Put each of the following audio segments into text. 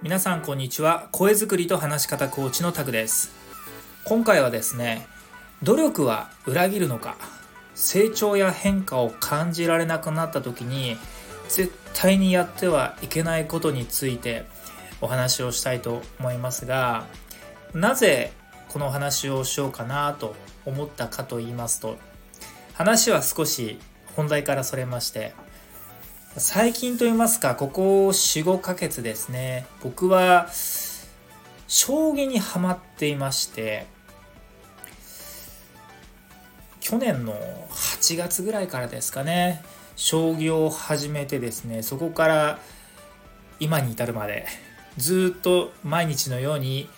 皆さんこんにちは。声作りと話し方コーチのタグです。今回はですね努力は裏切るのか成長や変化を感じられなくなった時に絶対にやってはいけないことについてお話をしたいと思いますがなぜこのお話をしようかなと思ったかと言いますと話は少し本題からそれまして最近と言いますかここ45ヶ月ですね僕は将棋にはまっていまして去年の8月ぐらいからですかね将棋を始めてですねそこから今に至るまでずっと毎日のように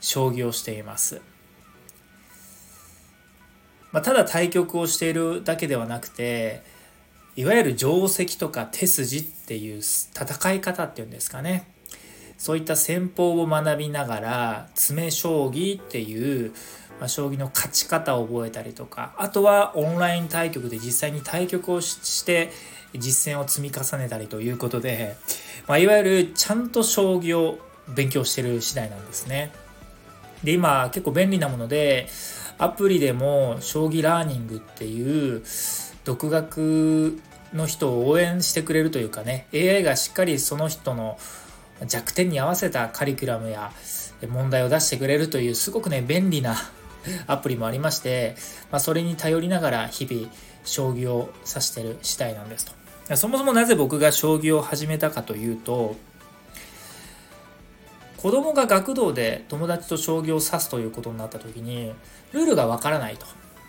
将棋をしています。まあ、ただ対局をしているだけではなくていわゆる定石とか手筋っていう戦い方っていうんですかねそういった戦法を学びながら詰将棋っていう、まあ、将棋の勝ち方を覚えたりとかあとはオンライン対局で実際に対局をして実践を積み重ねたりということで、まあ、いわゆるちゃんと将棋を勉強してる次第なんですね。で今結構便利なものでアプリでも将棋ラーニングっていう独学の人を応援してくれるというかね AI がしっかりその人の弱点に合わせたカリキュラムや問題を出してくれるというすごくね便利な アプリもありまして、まあ、それに頼りながら日々将棋を指してる次第なんですと。そもそもなぜ僕が将棋を始めたかというと子供が学童で友達と将棋を指すということになった時にルールがわからないと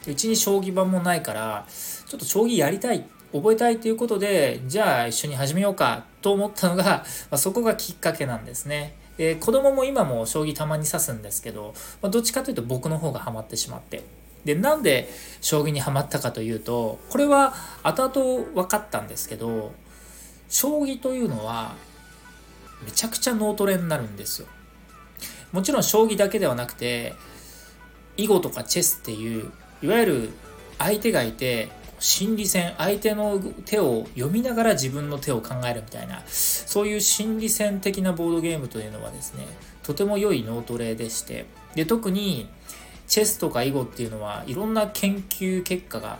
うちに将棋盤もないからちょっと将棋やりたい覚えたいということでじゃあ一緒に始めようかと思ったのが、ま、そこがきっかけなんですね。で子供も今も将棋たまに指すんですけど、ま、どっちかというと僕の方がハマってしまってでなんで将棋にはまったかというとこれは後々分かったんですけど将棋というのはめちゃくちゃ脳トレになるんですよ。もちろん将棋だけではなくて囲碁とかチェスっていういわゆる相手がいて心理戦相手の手を読みながら自分の手を考えるみたいなそういう心理戦的なボードゲームというのはですねとても良い脳トレでしてで特にチェスとか囲碁っていうのはいろんな研究結果が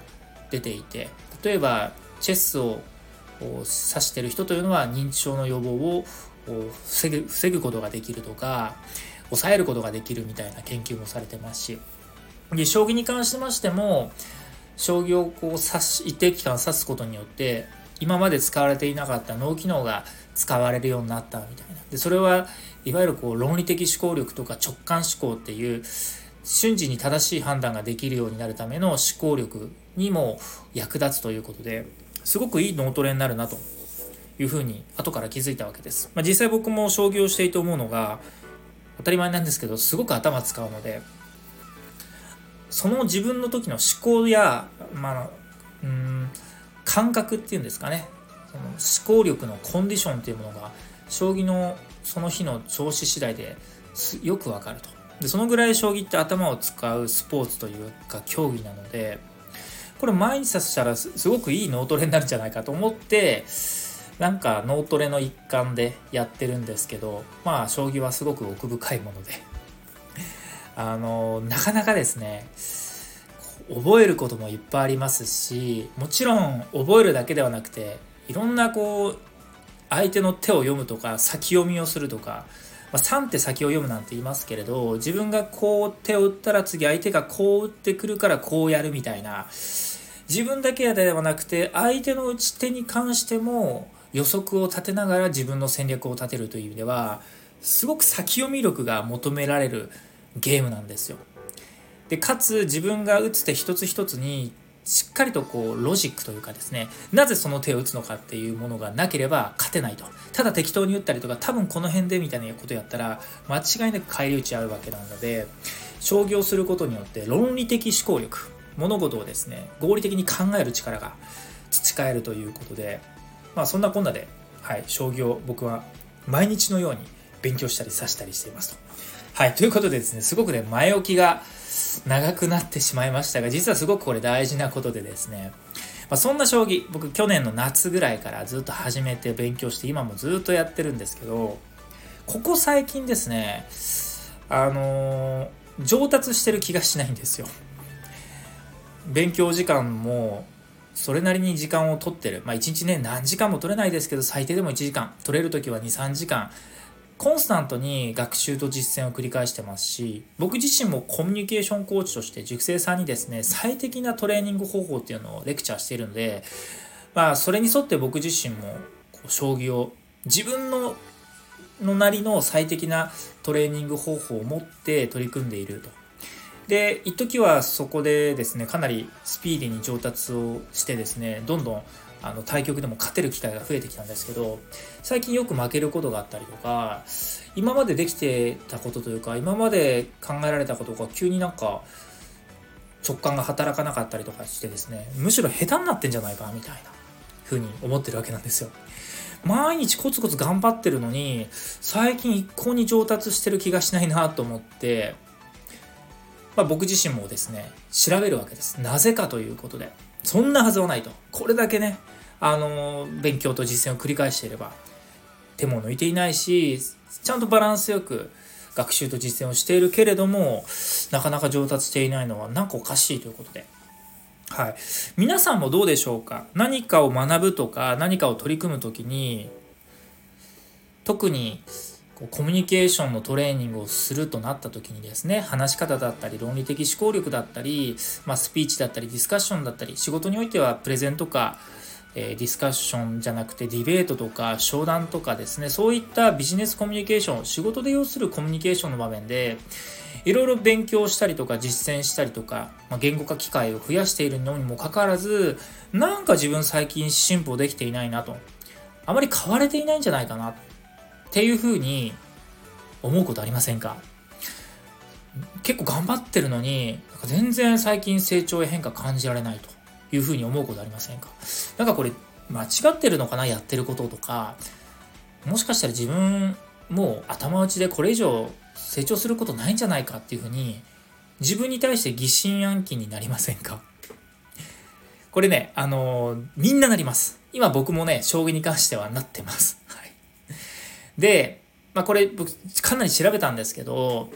出ていて例えばチェスを指してる人というのは認知症の予防を防ぐ防ぐことができるとか抑えることができるみたいな研究もされてますし。で将棋に関しましても将棋をこう指し一定期間指すことによって今まで使われていなかった脳機能が使われるようになったみたいな。でそれはいわゆるこう論理的思考力とか直感思考っていう瞬時に正しい判断ができるようになるための思考力にも役立つということですごくいい脳トレになるなというふうに後から気づいたわけです。まあ、実際僕も将棋をしていて思うのが当たり前なんですけどすごく頭使うのでその自分の時の思考や、まあ、うん感覚っていうんですかねその思考力のコンディションっていうものが将棋のその日の調子次第でよくわかるとでそのぐらい将棋って頭を使うスポーツというか競技なのでこれ毎日させたらすごくいい脳トレになるんじゃないかと思ってなんか脳トレの一環でやってるんですけどまあ将棋はすごく奥深いもので。あのなかなかですね覚えることもいっぱいありますしもちろん覚えるだけではなくていろんなこう相手の手を読むとか先読みをするとか、まあ、3手先を読むなんて言いますけれど自分がこう手を打ったら次相手がこう打ってくるからこうやるみたいな自分だけではなくて相手の打ち手に関しても予測を立てながら自分の戦略を立てるという意味ではすごく先読み力が求められるゲームなんですよ。でかつ自分が打つ手一つ一つにしっかりとこうロジックというかですねなぜその手を打つのかっていうものがなければ勝てないとただ適当に打ったりとか多分この辺でみたいなことやったら間違いなく返り討ち合うわけなので将棋をすることによって論理的思考力物事をですね合理的に考える力が培えるということでまあそんなこんなで、はい、将棋を僕は毎日のように勉強したり指したりしていますと。はい、ということでですね、すごくね、前置きが長くなってしまいましたが、実はすごくこれ大事なことでですね、まあ、そんな将棋、僕去年の夏ぐらいからずっと始めて勉強して今もずっとやってるんですけど、ここ最近ですね、あのー、上達してる気がしないんですよ。勉強時間もそれなりに時間を取ってる。まあ1日ね、何時間も取れないですけど、最低でも1時間。取れる時は2、3時間。コンスタントに学習と実践を繰り返してますし、僕自身もコミュニケーションコーチとして塾生さんにですね、最適なトレーニング方法っていうのをレクチャーしているので、まあそれに沿って僕自身も将棋を自分ののなりの最適なトレーニング方法を持って取り組んでいると。で、一時はそこでですね、かなりスピーディーに上達をしてですね、どんどんあの対局でも勝てる機会が増えてきたんですけど最近よく負けることがあったりとか今までできてたことというか今まで考えられたことが急になんか直感が働かなかったりとかしてですねむしろ下手になってんじゃないかみたいな風に思ってるわけなんですよ。毎日コツコツ頑張ってるのに最近一向に上達してる気がしないなと思って、まあ、僕自身もですね調べるわけです。なぜかということでそんなはずはないと。これだけねあの勉強と実践を繰り返していれば手も抜いていないしちゃんとバランスよく学習と実践をしているけれどもなかなか上達していないのは何かおかしいということで。はい、皆さんもどうでしょうか？何かを学ぶとか何かを取り組む時に特にこうコミュニケーションのトレーニングをするとなった時にですね話し方だったり論理的思考力だったり、まあ、スピーチだったりディスカッションだったり仕事においてはプレゼンとかえディスカッションじゃなくてディベートとか商談とかですねそういったビジネスコミュニケーション仕事で要するコミュニケーションの場面でいろいろ勉強したりとか実践したりとか、まあ、言語化機会を増やしているのにもかかわらずなんか自分最近進歩できていないなと。あまり変われていないんじゃないかな。っていうふうに思うことありませんか？結構頑張ってるのになんか全然最近成長や変化感じられないというふうに思うことありませんか？なんかこれ間違ってるのかな？やってることとかもしかしたら自分もう頭打ちでこれ以上成長することないんじゃないかっていうふうに自分に対して疑心暗鬼になりませんか？これね、あのー、みんななります。今僕もね、将棋に関してはなってます。はい。で、まあこれ僕かなり調べたんですけど、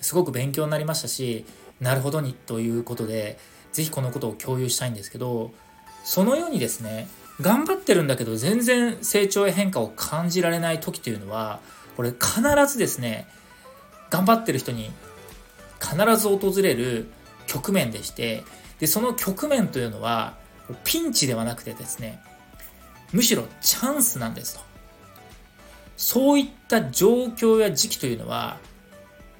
すごく勉強になりましたし、なるほどにということで、ぜひこのことを共有したいんですけど、そのようにですね、頑張ってるんだけど全然成長や変化を感じられない時というのは、これ必ずですね、頑張ってる人に必ず訪れる局面でして、で、その局面というのは、ピンチではなくてですね、むしろチャンスなんですと。そういった状況や時期というのは、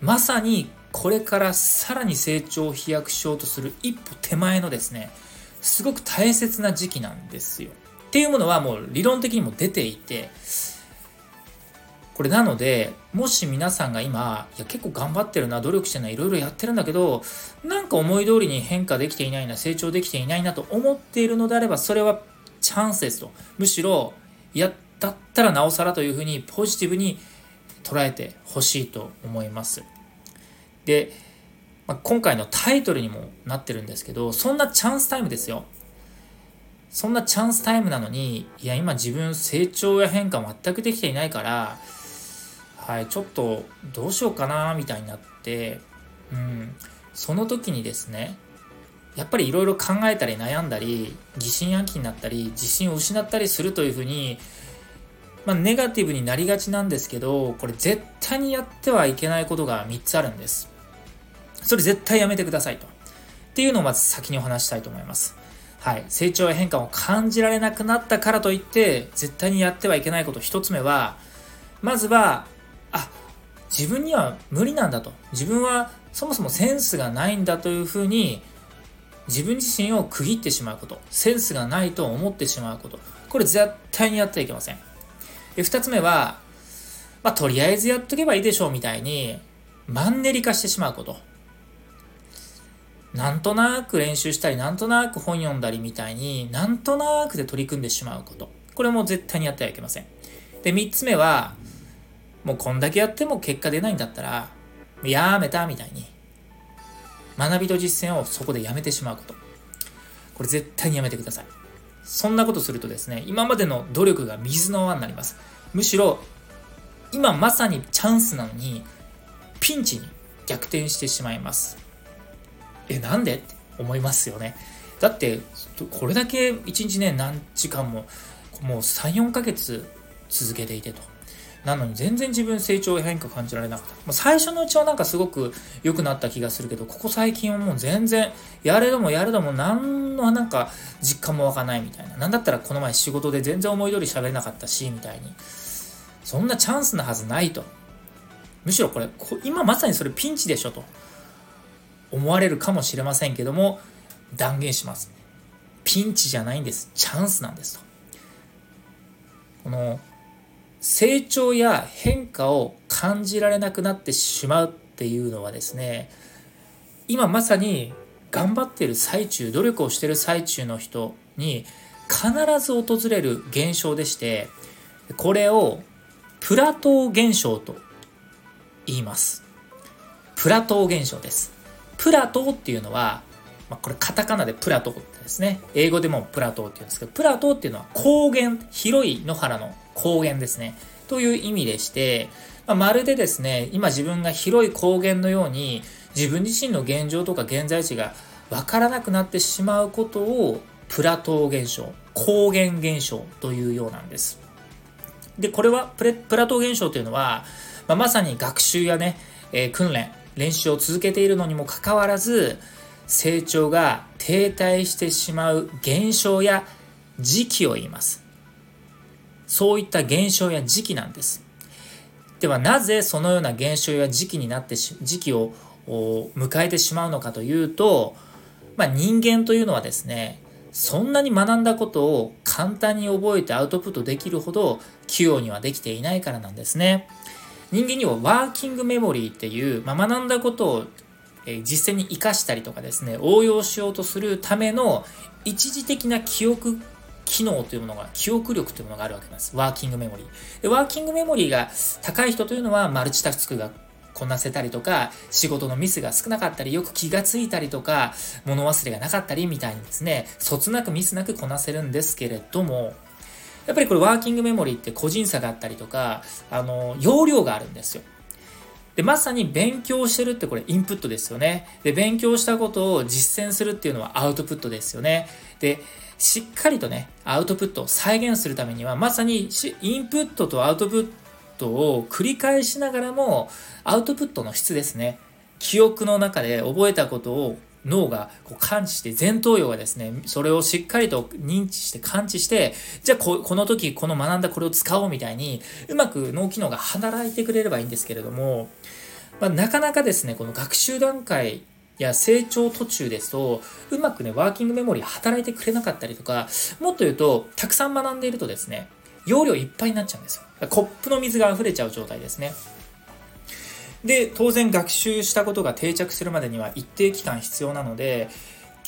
まさにこれからさらに成長を飛躍しようとする一歩手前のですね、すごく大切な時期なんですよ。っていうものはもう理論的にも出ていて、これなので、もし皆さんが今、いや結構頑張ってるな、努力してるな、いろいろやってるんだけど、なんか思い通りに変化できていないな、成長できていないなと思っているのであれば、それはチャンスですと。むしろ、いや、だったらなおさらというふうにポジティブに捉えてほしいと思います。で、まあ、今回のタイトルにもなってるんですけど、そんなチャンスタイムですよ。そんなチャンスタイムなのに、いや、今自分成長や変化全くできていないから、はい、ちょっとどうしようかな、みたいになって、うん、その時にですね、やっぱりいろいろ考えたり悩んだり、疑心暗鬼になったり、自信を失ったりするというふうに、まあ、ネガティブになりがちなんですけど、これ絶対にやってはいけないことが3つあるんです。それ絶対やめてくださいと。っていうのをまず先にお話したいと思います。はい。成長や変化を感じられなくなったからといって、絶対にやってはいけないこと一つ目は、まずは、あ、自分には無理なんだと。自分はそもそもセンスがないんだというふうに、自分自身を区切ってしまうこと。センスがないと思ってしまうこと。これ絶対にやってはいけません。で、二つ目は、まあ、とりあえずやっとけばいいでしょうみたいに、マンネリ化してしまうこと。なんとなく練習したり、なんとなく本読んだりみたいに、なんとなくで取り組んでしまうこと。これも絶対にやってはいけません。で、3つ目は、もうこんだけやっても結果出ないんだったら、やめたみたいに、学びと実践をそこでやめてしまうこと。これ絶対にやめてください。そんなことするとですね、今までの努力が水の泡になります。むしろ、今まさにチャンスなのに、ピンチに逆転してしまいます。え、なんで？って思いますよね。だって、これだけ1日ね、何時間も、もう3、4ヶ月続けていてと。なのに全然自分成長変化感じられなかった。もう最初のうちはなんかすごく良くなった気がするけど、ここ最近はもう全然、やれどもやれども何のなんか実感も湧かないみたいな。なんだったらこの前仕事で全然思い通り喋れなかったし、みたいに。そんなチャンスなはずないと。むしろこれ、今まさにそれピンチでしょと思われるかもしれませんけども、断言します。ピンチじゃないんです。チャンスなんですと。この成長や変化を感じられなくなってしまうっていうのはですね今まさに頑張ってる最中努力をしてる最中の人に必ず訪れる現象でしてこれをプラトー現象と言います。プラトー現象です。プラトーっていうのは、まあ、これカタカナでプラトーってですね。英語でもプラトーって言うんですけどプラトーっていうのは高原広い野原の高原ですね。という意味でして、まあ、まるでですね、今自分が広い高原のように自分自身の現状とか現在地がわからなくなってしまうことをプラトー現象、高原現象というようなんです。で、これはプレプラトー現象というのは、まあ、まさに学習やね、えー、訓練、練習を続けているのにもかかわらず、成長が停滞してしまう現象や時期を言います。そういった現象や時期なんです。ではなぜそのような現象や時期になってし時期を迎えてしまうのかというと、まあ、人間というのはですねそんなに学んだことを簡単に覚えてアウトプットできるほど器用にはできていないからなんですね。人間にはワーキングメモリーっていう、まあ、学んだことを実践に生かしたりとかですね応用しようとするための一時的な記憶機能というものが、記憶力というものがあるわけなんです。ワーキングメモリー。でワーキングメモリーが高い人というのは、マルチタスクがこなせたりとか、仕事のミスが少なかったり、よく気がついたりとか、物忘れがなかったりみたいにですね、そつなくミスなくこなせるんですけれども、やっぱりこれワーキングメモリーって個人差があったりとか、あの、容量があるんですよ。で、まさに勉強してるってこれインプットですよね。で、勉強したことを実践するっていうのはアウトプットですよね。で、しっかりとね、アウトプットを再現するためには、まさにインプットとアウトプットを繰り返しながらも、アウトプットの質ですね。記憶の中で覚えたことを脳がこう感知して、前頭葉がですね、それをしっかりと認知して感知して、じゃあこの時この学んだこれを使おうみたいに、うまく脳機能が働いてくれればいいんですけれども、まあ、なかなかですね、この学習段階や成長途中ですと、うまくね、ワーキングメモリー働いてくれなかったりとか、もっと言うと、たくさん学んでいるとですね、容量いっぱいになっちゃうんですよ。コップの水が溢れちゃう状態ですね。で、当然学習したことが定着するまでには一定期間必要なので、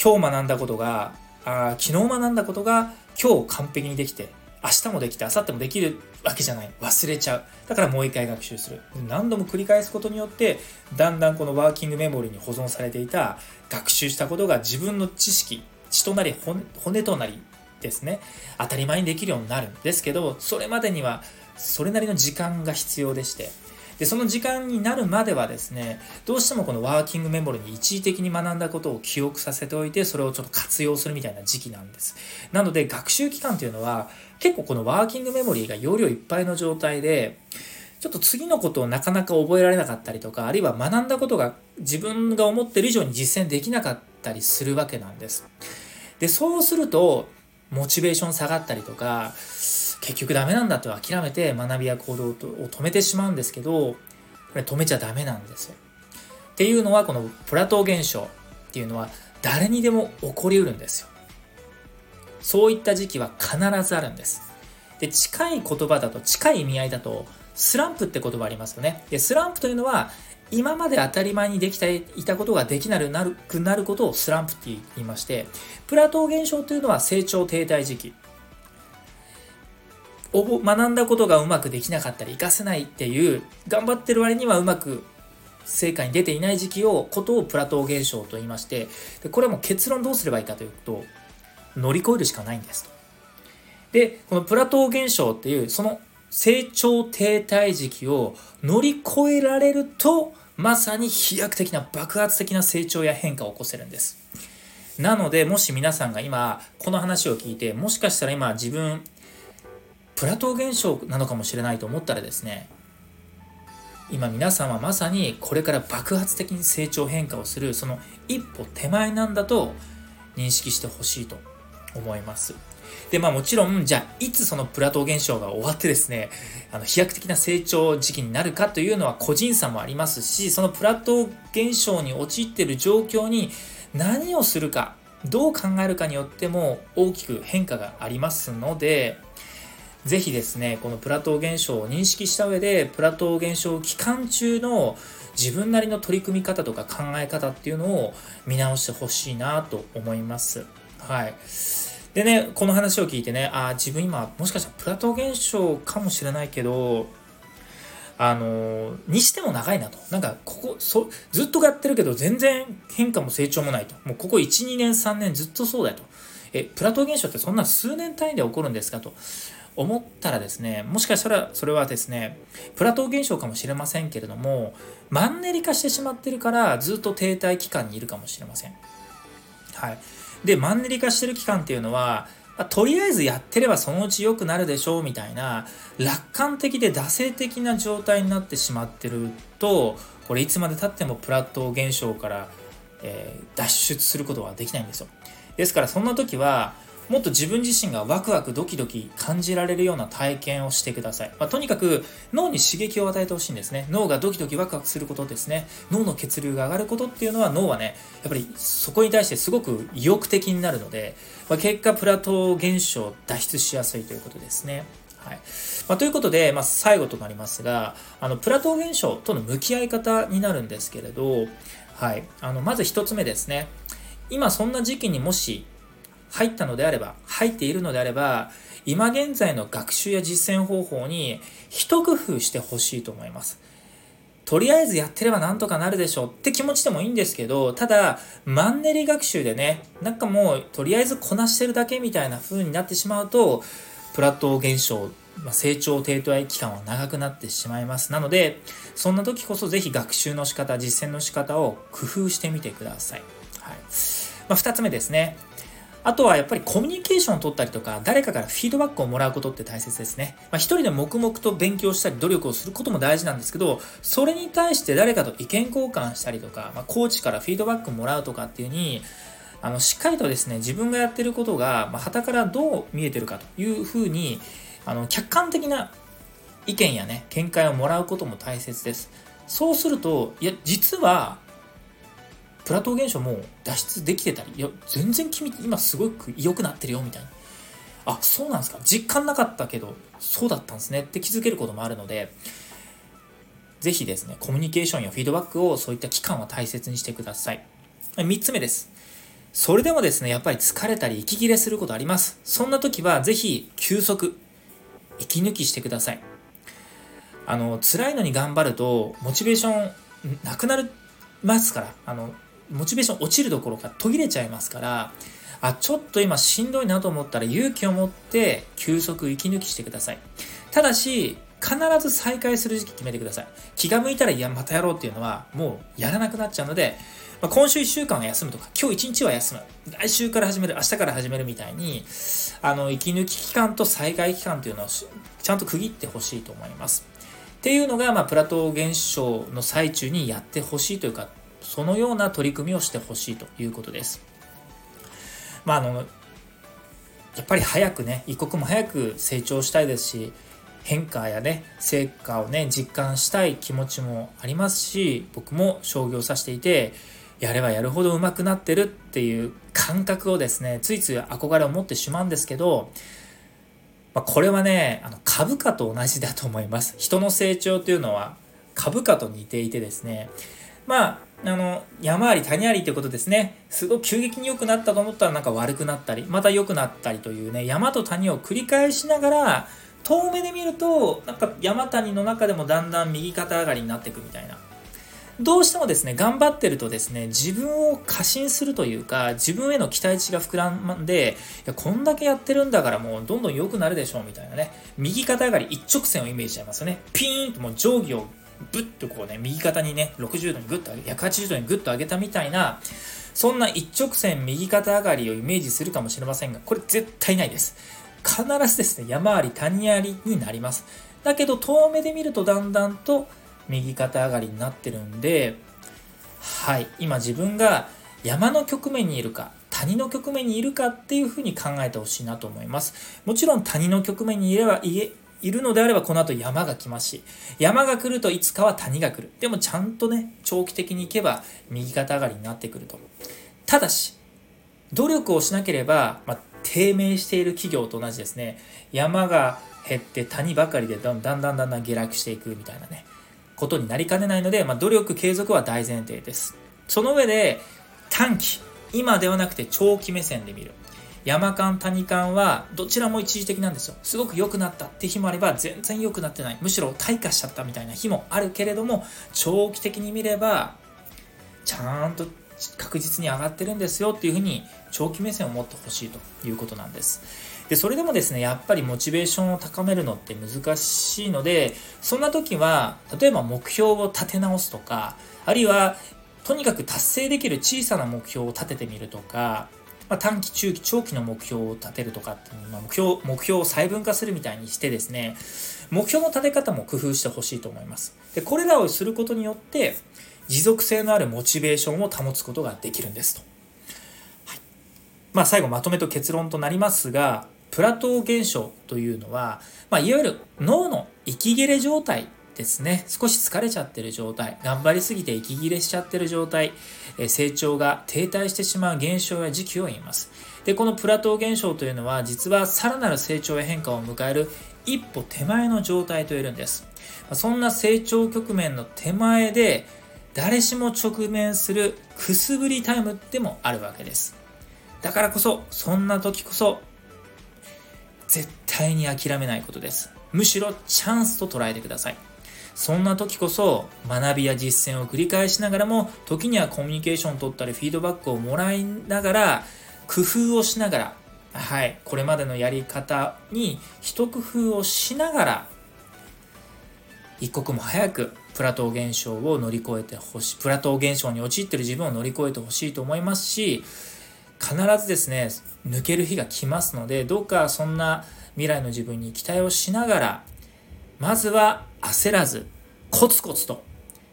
今日学んだことが、あ昨日学んだことが今日完璧にできて、明日もできて、明後日もできるわけじゃない。忘れちゃう。だからもう一回学習する。何度も繰り返すことによって、だんだんこのワーキングメモリに保存されていた学習したことが自分の知識、血となり骨となりですね、当たり前にできるようになるんですけど、それまでにはそれなりの時間が必要でして、で、その時間になるまではですね、どうしてもこのワーキングメモリに一時的に学んだことを記憶させておいて、それをちょっと活用するみたいな時期なんです。なので、学習期間というのは、結構このワーキングメモリーが容量いっぱいの状態で、ちょっと次のことをなかなか覚えられなかったりとか、あるいは学んだことが自分が思ってる以上に実践できなかったりするわけなんです。で、そうすると、モチベーション下がったりとか、結局ダメなんだと諦めて学びや行動を止めてしまうんですけど、これ止めちゃダメなんですよ。っていうのは、このプラトー現象っていうのは誰にでも起こりうるんですよ。そういった時期は必ずあるんです。で、近い言葉だと、近い意味合いだと、スランプって言葉ありますよね。で、スランプというのは、今まで当たり前にできていたことができなくなるなることをスランプって言いまして、プラトー現象というのは成長停滞時期。学んだことがうまくできなかったり、活かせないっていう、頑張ってる割にはうまく成果に出ていない時期を、ことをプラトー現象と言いまして、でこれはもう結論どうすればいいかというと、乗り越えるしかないんですと。で、このプラトー現象っていう、その成長停滞時期を乗り越えられると、まさに飛躍的な爆発的な成長や変化を起こせるんです。なので、もし皆さんが今、この話を聞いて、もしかしたら今自分、プラトー現象なのかもしれないと思ったらですね、今皆さんはまさにこれから爆発的に成長変化をするその一歩手前なんだと認識してほしいと思います。で、まあもちろん、じゃあ、いつそのプラトー現象が終わってですね、あの、飛躍的な成長時期になるかというのは個人差もありますし、そのプラトー現象に陥っている状況に何をするか、どう考えるかによっても大きく変化がありますので、ぜひですね、このプラトー現象を認識した上で、プラトー現象期間中の自分なりの取り組み方とか考え方っていうのを見直してほしいなと思います。はい。でね、この話を聞いてね、あ、自分今、もしかしたらプラトー現象かもしれないけど、あのにしても長いなと。なんか、ここ、そ、ずっとやってるけど、全然変化も成長もないと。もうここ1、2年、3年ずっとそうだよと。え、プラトー現象ってそんな数年単位で起こるんですかと思ったらですね、もしかしたらそれはですね、プラトー現象かもしれませんけれども、マンネリ化してしまってるから、ずっと停滞期間にいるかもしれません。はい。で、マンネリ化してる期間っていうのは、ま、とりあえずやってればそのうち良くなるでしょうみたいな楽観的で惰性的な状態になってしまってるとこれいつまでたってもプラット現象から、え、脱出することはできないんですよですからそんな時はもっと自分自身がワクワクドキドキ感じられるような体験をしてください。まあ、とにかく脳に刺激を与えてほしいんですね。脳がドキドキワクワクすることですね。脳の血流が上がることっていうのは脳はね、やっぱりそこに対してすごく意欲的になるので、まあ、結果プラトー現象脱出しやすいということですね。はい。まあ、ということで、まあ、最後となりますが、あの、プラトー現象との向き合い方になるんですけれど、はい。あの、まず一つ目ですね。今そんな時期にもし入ったのであれば、入っているのであれば、今現在の学習や実践方法に一工夫してほしいと思います。とりあえずやってればなんとかなるでしょうって気持ちでもいいんですけど、ただ、マンネリ学習でね、なんかもうとりあえずこなしてるだけみたいな風になってしまうと、プラット現象、成長低滞期間は長くなってしまいます。なので、そんな時こそぜひ学習の仕方、実践の仕方を工夫してみてください。はい。まあ、2つ目ですね。あとはやっぱりコミュニケーションを取ったりとか、誰かからフィードバックをもらうことって大切ですね。まあ、一人で黙々と勉強したり努力をすることも大事なんですけど、それに対して誰かと意見交換したりとか、まあ、コーチからフィードバックもらうとかっていうに、あの、しっかりとですね、自分がやってることが、まあ、旗からどう見えてるかというふうに、あの、客観的な意見やね、見解をもらうことも大切です。そうすると、いや、実は、プラトー現象も脱出できてたり、いや、全然君今すごく良くなってるよみたいな。あ、そうなんですか。実感なかったけど、そうだったんですねって気づけることもあるので、ぜひですね、コミュニケーションやフィードバックをそういった期間は大切にしてください。3つ目です。それでもですね、やっぱり疲れたり息切れすることあります。そんな時はぜひ休息、息抜きしてください。あの、辛いのに頑張ると、モチベーションなくなりますから、あの、モチベーション落ちるどころか途切れちゃいますから、あ、ちょっと今しんどいなと思ったら勇気を持って休息、息抜きしてください。ただし、必ず再開する時期決めてください。気が向いたら、いや、またやろうっていうのは、もうやらなくなっちゃうので、まあ、今週1週間は休むとか、今日1日は休む。来週から始める、明日から始めるみたいに、あの、息抜き期間と再開期間というのをちゃんと区切ってほしいと思います。っていうのが、まあ、プラトー現象の最中にやってほしいというか、そのような取り組みをしてほしいということです。まあ、あの、やっぱり早くね、一刻も早く成長したいですし、変化やね、成果をね、実感したい気持ちもありますし、僕も将棋を指していて、やればやるほど上手くなってるっていう感覚をですね、ついつい憧れを持ってしまうんですけど、ま、これはね、あの株価と同じだと思います。人の成長というのは株価と似ていてですね、まあ、あの、山あり谷ありってことですね。すごく急激に良くなったと思ったらなんか悪くなったり、また良くなったりというね、山と谷を繰り返しながら、遠目で見ると、なんか山谷の中でもだんだん右肩上がりになっていくみたいな。どうしてもですね、頑張ってるとですね、自分を過信するというか、自分への期待値が膨らんで、いや、こんだけやってるんだからもうどんどん良くなるでしょうみたいなね、右肩上がり一直線をイメージしちゃいますよね。ピーンともう定規をぶっとこうね、右肩にね、60度にグッと上げ、180度にグッと上げたみたいな、そんな一直線右肩上がりをイメージするかもしれませんが、これ絶対ないです。必ずですね、山あり谷ありになります。だけど遠目で見るとだんだんと右肩上がりになってるんで、はい、今自分が山の局面にいるか、谷の局面にいるかっていうふうに考えてほしいなと思います。もちろん谷の局面にいれば、いえ、いるのであればこの後山が来ますし、山が来るといつかは谷が来る。でもちゃんとね、長期的に行けば右肩上がりになってくると。ただし、努力をしなければ、まあ、低迷している企業と同じですね。山が減って谷ばかりでだんだんだんだん下落していくみたいなね。ことになりかねないので、まあ、努力継続は大前提です。その上で、短期、今ではなくて長期目線で見る。山間、谷間はどちらも一時的なんですよ。すごく良くなったって日もあれば全然良くなってない。むしろ退化しちゃったみたいな日もあるけれども、長期的に見れば、ちゃんと確実に上がってるんですよっていうふうに長期目線を持ってほしいということなんです。で、それでもですね、やっぱりモチベーションを高めるのって難しいので、そんな時は、例えば目標を立て直すとか、あるいは、とにかく達成できる小さな目標を立ててみるとか、まあ、短期、中期、長期の目標を立てるとかっていう、まあ、目標、目標を細分化するみたいにしてですね、目標の立て方も工夫してほしいと思います。で、これらをすることによって、持続性のあるモチベーションを保つことができるんですと。はい。まあ、最後まとめと結論となりますが、プラトー現象というのは、まあ、いわゆる脳の息切れ状態ですね。少し疲れちゃってる状態、頑張りすぎて息切れしちゃってる状態、成長が停滞してしまう現象や時期を言います。で、このプラトー現象というのは、実はさらなる成長や変化を迎える一歩手前の状態と言えるんです。そんな成長局面の手前で、誰しも直面するくすぶりタイムでもあるわけです。だからこそ、そんな時こそ絶対に諦めないことです。むしろチャンスと捉えてください。そんな時こそ学びや実践を繰り返しながらも時にはコミュニケーションを取ったりフィードバックをもらいながら工夫をしながらはいこれまでのやり方に一工夫をしながら一刻も早くプラトー現象を乗り越えてほしいプラトー現象に陥ってる自分を乗り越えてほしいと思いますし必ずですね抜ける日が来ますのでどうかそんな未来の自分に期待をしながらまずは焦らずコツコツと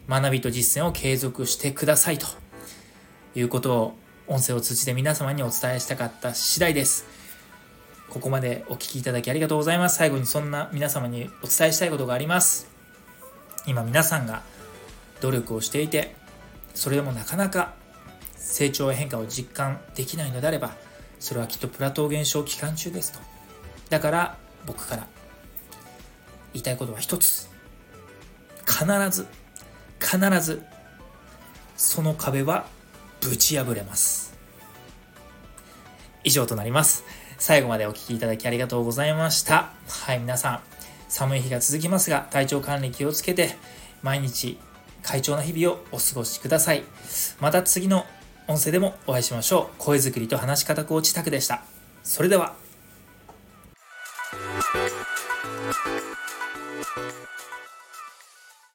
学びと実践を継続してくださいということを音声を通じて皆様にお伝えしたかった次第です。ここまでお聴きいただきありがとうございます。最後にそんな皆様にお伝えしたいことがあります。今皆さんが努力をしていて、それでもなかなか成長や変化を実感できないのであれば、それはきっとプラトー現象期間中ですと。だから僕から言いたいことは一つ。必ず必ずその壁はぶち破れます。以上となります。最後までお聴きいただきありがとうございました。はい皆さん寒い日が続きますが体調管理気をつけて毎日快調な日々をお過ごしください。また次の音声でもお会いしましょう。声作りと話し方コーチタクでした。それでは。Thank you.